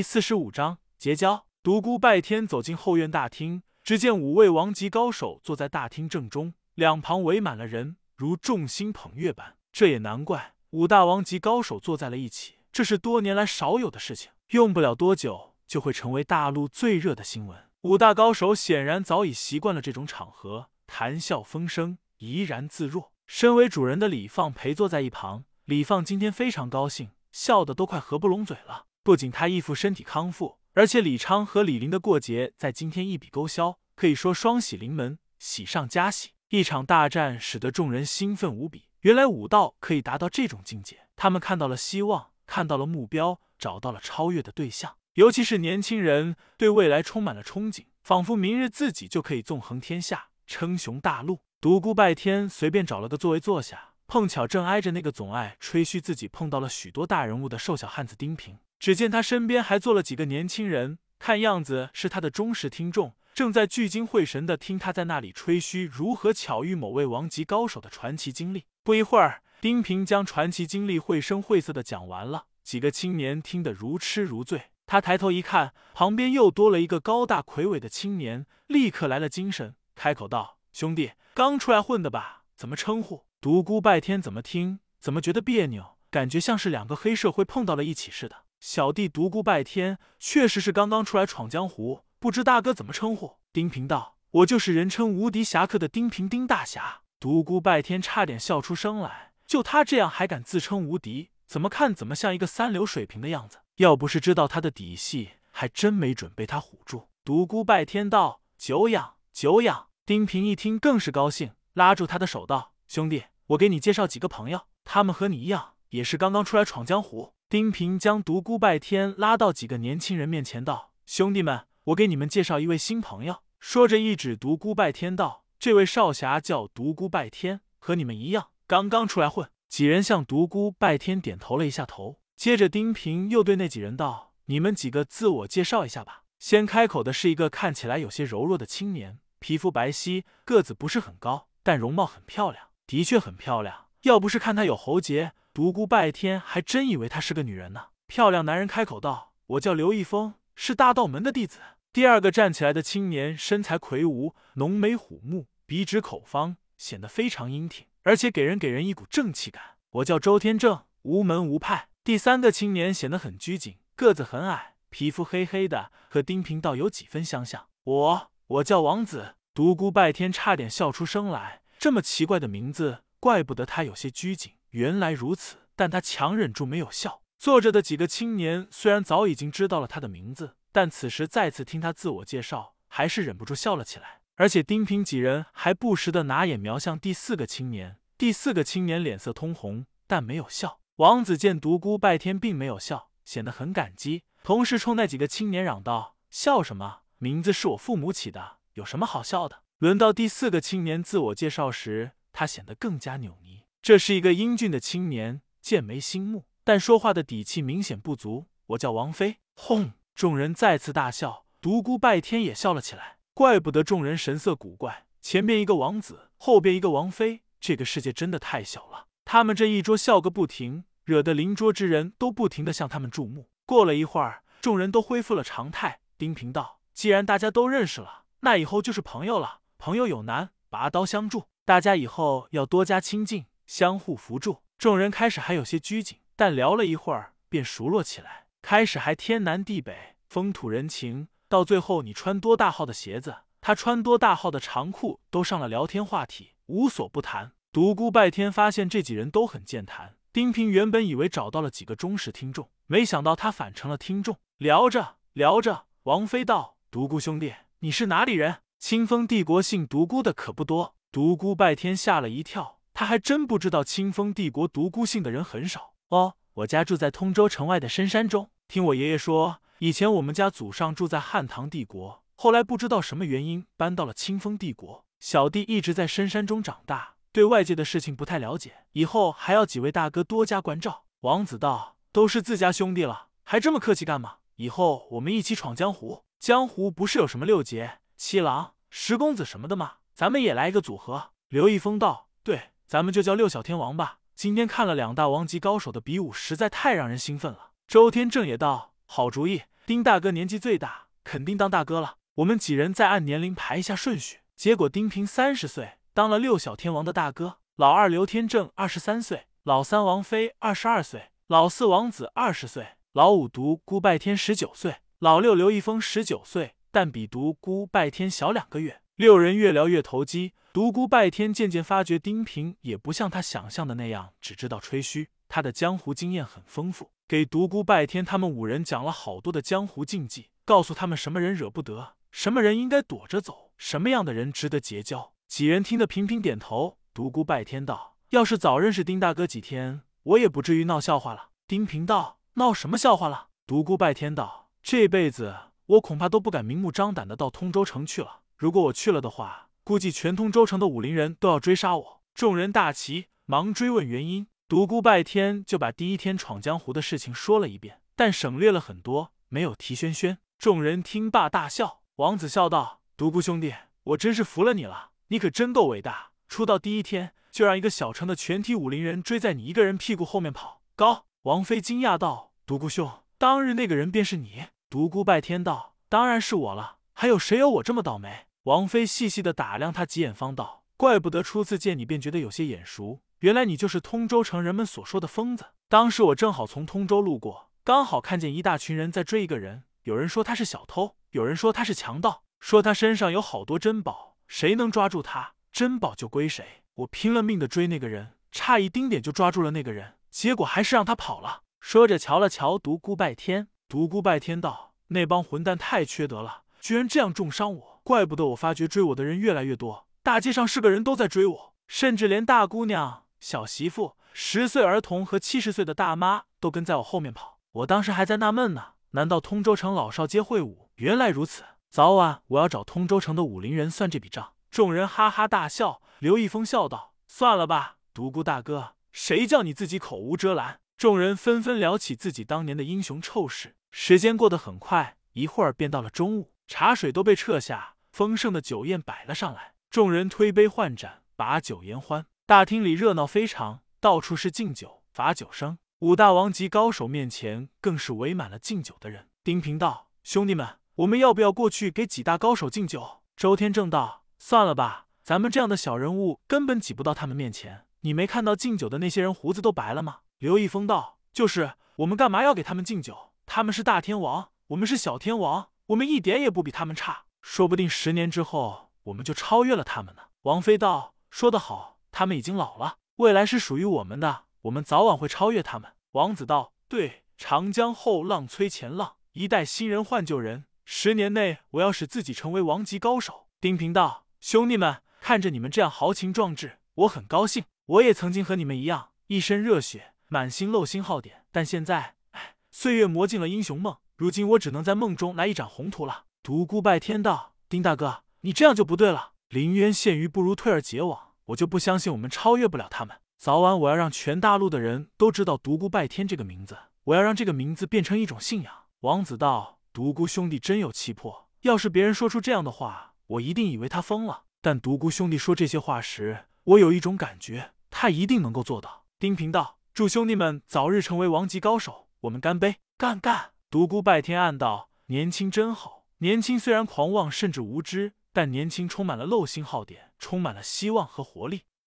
第四十五章结交。独孤拜天走进后院大厅，只见五位王级高手坐在大厅正中，两旁围满了人，如众星捧月般。这也难怪，五大王级高手坐在了一起，这是多年来少有的事情。用不了多久，就会成为大陆最热的新闻。五大高手显然早已习惯了这种场合，谈笑风生，怡然自若。身为主人的李放陪坐在一旁，李放今天非常高兴，笑得都快合不拢嘴了。不仅他义父身体康复，而且李昌和李林的过节在今天一笔勾销，可以说双喜临门，喜上加喜。一场大战使得众人兴奋无比。原来武道可以达到这种境界，他们看到了希望，看到了目标，找到了超越的对象。尤其是年轻人，对未来充满了憧憬，仿佛明日自己就可以纵横天下，称雄大陆。独孤拜天随便找了个座位坐下，碰巧正挨着那个总爱吹嘘自己碰到了许多大人物的瘦小汉子丁平。只见他身边还坐了几个年轻人，看样子是他的忠实听众，正在聚精会神的听他在那里吹嘘如何巧遇某位王级高手的传奇经历。不一会儿，丁平将传奇经历绘声绘色的讲完了，几个青年听得如痴如醉。他抬头一看，旁边又多了一个高大魁伟的青年，立刻来了精神，开口道：“兄弟，刚出来混的吧？怎么称呼？”独孤拜天怎么听怎么觉得别扭，感觉像是两个黑社会碰到了一起似的。小弟独孤拜天，确实是刚刚出来闯江湖，不知大哥怎么称呼？丁平道：“我就是人称无敌侠客的丁平，丁大侠。”独孤拜天差点笑出声来，就他这样还敢自称无敌，怎么看怎么像一个三流水平的样子。要不是知道他的底细，还真没准被他唬住。独孤拜天道：“久仰久仰。”丁平一听更是高兴，拉住他的手道：“兄弟，我给你介绍几个朋友，他们和你一样，也是刚刚出来闯江湖。”丁平将独孤拜天拉到几个年轻人面前，道：“兄弟们，我给你们介绍一位新朋友。”说着一指独孤拜天，道：“这位少侠叫独孤拜天，和你们一样，刚刚出来混。”几人向独孤拜天点头了一下头，接着丁平又对那几人道：“你们几个自我介绍一下吧。”先开口的是一个看起来有些柔弱的青年，皮肤白皙，个子不是很高，但容貌很漂亮，的确很漂亮。要不是看他有喉结。独孤拜天还真以为她是个女人呢。漂亮男人开口道：“我叫刘一峰，是大道门的弟子。”第二个站起来的青年身材魁梧，浓眉虎目，鼻直口方，显得非常英挺，而且给人给人一股正气感。我叫周天正，无门无派。第三个青年显得很拘谨，个子很矮，皮肤黑黑的，和丁平道有几分相像。我我叫王子。独孤拜天差点笑出声来，这么奇怪的名字，怪不得他有些拘谨。原来如此，但他强忍住没有笑。坐着的几个青年虽然早已经知道了他的名字，但此时再次听他自我介绍，还是忍不住笑了起来。而且丁平几人还不时的拿眼瞄向第四个青年。第四个青年脸色通红，但没有笑。王子见独孤拜天并没有笑，显得很感激，同时冲那几个青年嚷道：“笑什么？名字是我父母起的，有什么好笑的？”轮到第四个青年自我介绍时，他显得更加扭捏。这是一个英俊的青年，剑眉星目，但说话的底气明显不足。我叫王妃。轰！众人再次大笑，独孤拜天也笑了起来。怪不得众人神色古怪，前边一个王子，后边一个王妃，这个世界真的太小了。他们这一桌笑个不停，惹得邻桌之人都不停的向他们注目。过了一会儿，众人都恢复了常态。丁平道：“既然大家都认识了，那以后就是朋友了。朋友有难，拔刀相助，大家以后要多加亲近。”相互扶助，众人开始还有些拘谨，但聊了一会儿便熟络起来。开始还天南地北，风土人情，到最后你穿多大号的鞋子，他穿多大号的长裤，都上了聊天话题，无所不谈。独孤拜天发现这几人都很健谈。丁平原本以为找到了几个忠实听众，没想到他反成了听众。聊着聊着，王妃道：“独孤兄弟，你是哪里人？清风帝国姓独孤的可不多。”独孤拜天吓了一跳。他还真不知道清风帝国独孤姓的人很少哦。我家住在通州城外的深山中，听我爷爷说，以前我们家祖上住在汉唐帝国，后来不知道什么原因搬到了清风帝国。小弟一直在深山中长大，对外界的事情不太了解，以后还要几位大哥多加关照。王子道：“都是自家兄弟了，还这么客气干嘛？以后我们一起闯江湖，江湖不是有什么六杰、七郎、十公子什么的吗？咱们也来一个组合。”刘一峰道：“对。”咱们就叫六小天王吧。今天看了两大王级高手的比武，实在太让人兴奋了。周天正也道：“好主意。”丁大哥年纪最大，肯定当大哥了。我们几人再按年龄排一下顺序，结果丁平三十岁，当了六小天王的大哥；老二刘天正二十三岁，老三王妃二十二岁，老四王子二十岁，老五独孤拜天十九岁，老六刘一峰十九岁，但比独孤拜天小两个月。六人越聊越投机，独孤拜天渐渐发觉丁平也不像他想象的那样，只知道吹嘘。他的江湖经验很丰富，给独孤拜天他们五人讲了好多的江湖禁忌，告诉他们什么人惹不得，什么人应该躲着走，什么样的人值得结交。几人听得频频点头。独孤拜天道：“要是早认识丁大哥几天，我也不至于闹笑话了。”丁平道：“闹什么笑话了？”独孤拜天道：“这辈子我恐怕都不敢明目张胆的到通州城去了。”如果我去了的话，估计全通州城的武林人都要追杀我。众人大齐，忙追问原因。独孤拜天就把第一天闯江湖的事情说了一遍，但省略了很多，没有提轩轩。众人听罢大笑。王子笑道：“独孤兄弟，我真是服了你了，你可真够伟大。出道第一天就让一个小城的全体武林人追在你一个人屁股后面跑。”高王妃惊讶道：“独孤兄，当日那个人便是你？”独孤拜天道：“当然是我了，还有谁有我这么倒霉？”王妃细细的打量他几眼，方道：“怪不得初次见你便觉得有些眼熟，原来你就是通州城人们所说的疯子。当时我正好从通州路过，刚好看见一大群人在追一个人，有人说他是小偷，有人说他是强盗，说他身上有好多珍宝，谁能抓住他，珍宝就归谁。我拼了命的追那个人，差一丁点就抓住了那个人，结果还是让他跑了。”说着瞧了瞧独孤拜天，独孤拜天道：“那帮混蛋太缺德了，居然这样重伤我。”怪不得我发觉追我的人越来越多，大街上是个人都在追我，甚至连大姑娘、小媳妇、十岁儿童和七十岁的大妈都跟在我后面跑。我当时还在纳闷呢，难道通州城老少皆会武？原来如此，早晚我要找通州城的武林人算这笔账。众人哈哈大笑。刘一峰笑道：“算了吧，独孤大哥，谁叫你自己口无遮拦？”众人纷纷聊起自己当年的英雄臭事。时间过得很快，一会儿便到了中午。茶水都被撤下，丰盛的酒宴摆了上来，众人推杯换盏，把酒言欢。大厅里热闹非常，到处是敬酒、罚酒声。五大王级高手面前更是围满了敬酒的人。丁平道：“兄弟们，我们要不要过去给几大高手敬酒？”周天正道：“算了吧，咱们这样的小人物根本挤不到他们面前。你没看到敬酒的那些人胡子都白了吗？”刘一峰道：“就是，我们干嘛要给他们敬酒？他们是大天王，我们是小天王。”我们一点也不比他们差，说不定十年之后我们就超越了他们呢。王妃道：“说得好，他们已经老了，未来是属于我们的，我们早晚会超越他们。”王子道：“对，长江后浪催前浪，一代新人换旧人。十年内我要使自己成为王级高手。”丁平道：“兄弟们，看着你们这样豪情壮志，我很高兴。我也曾经和你们一样，一身热血，满心漏心好点，但现在，唉，岁月磨尽了英雄梦。”如今我只能在梦中来一展宏图了。独孤拜天道，丁大哥，你这样就不对了。临渊羡鱼，不如退而结网。我就不相信我们超越不了他们。早晚我要让全大陆的人都知道独孤拜天这个名字，我要让这个名字变成一种信仰。王子道，独孤兄弟真有气魄。要是别人说出这样的话，我一定以为他疯了。但独孤兄弟说这些话时，我有一种感觉，他一定能够做到。丁平道，祝兄弟们早日成为王级高手。我们干杯！干干！独孤拜天暗道：“年轻真好，年轻虽然狂妄甚至无知，但年轻充满了漏心耗点，充满了希望和活力。”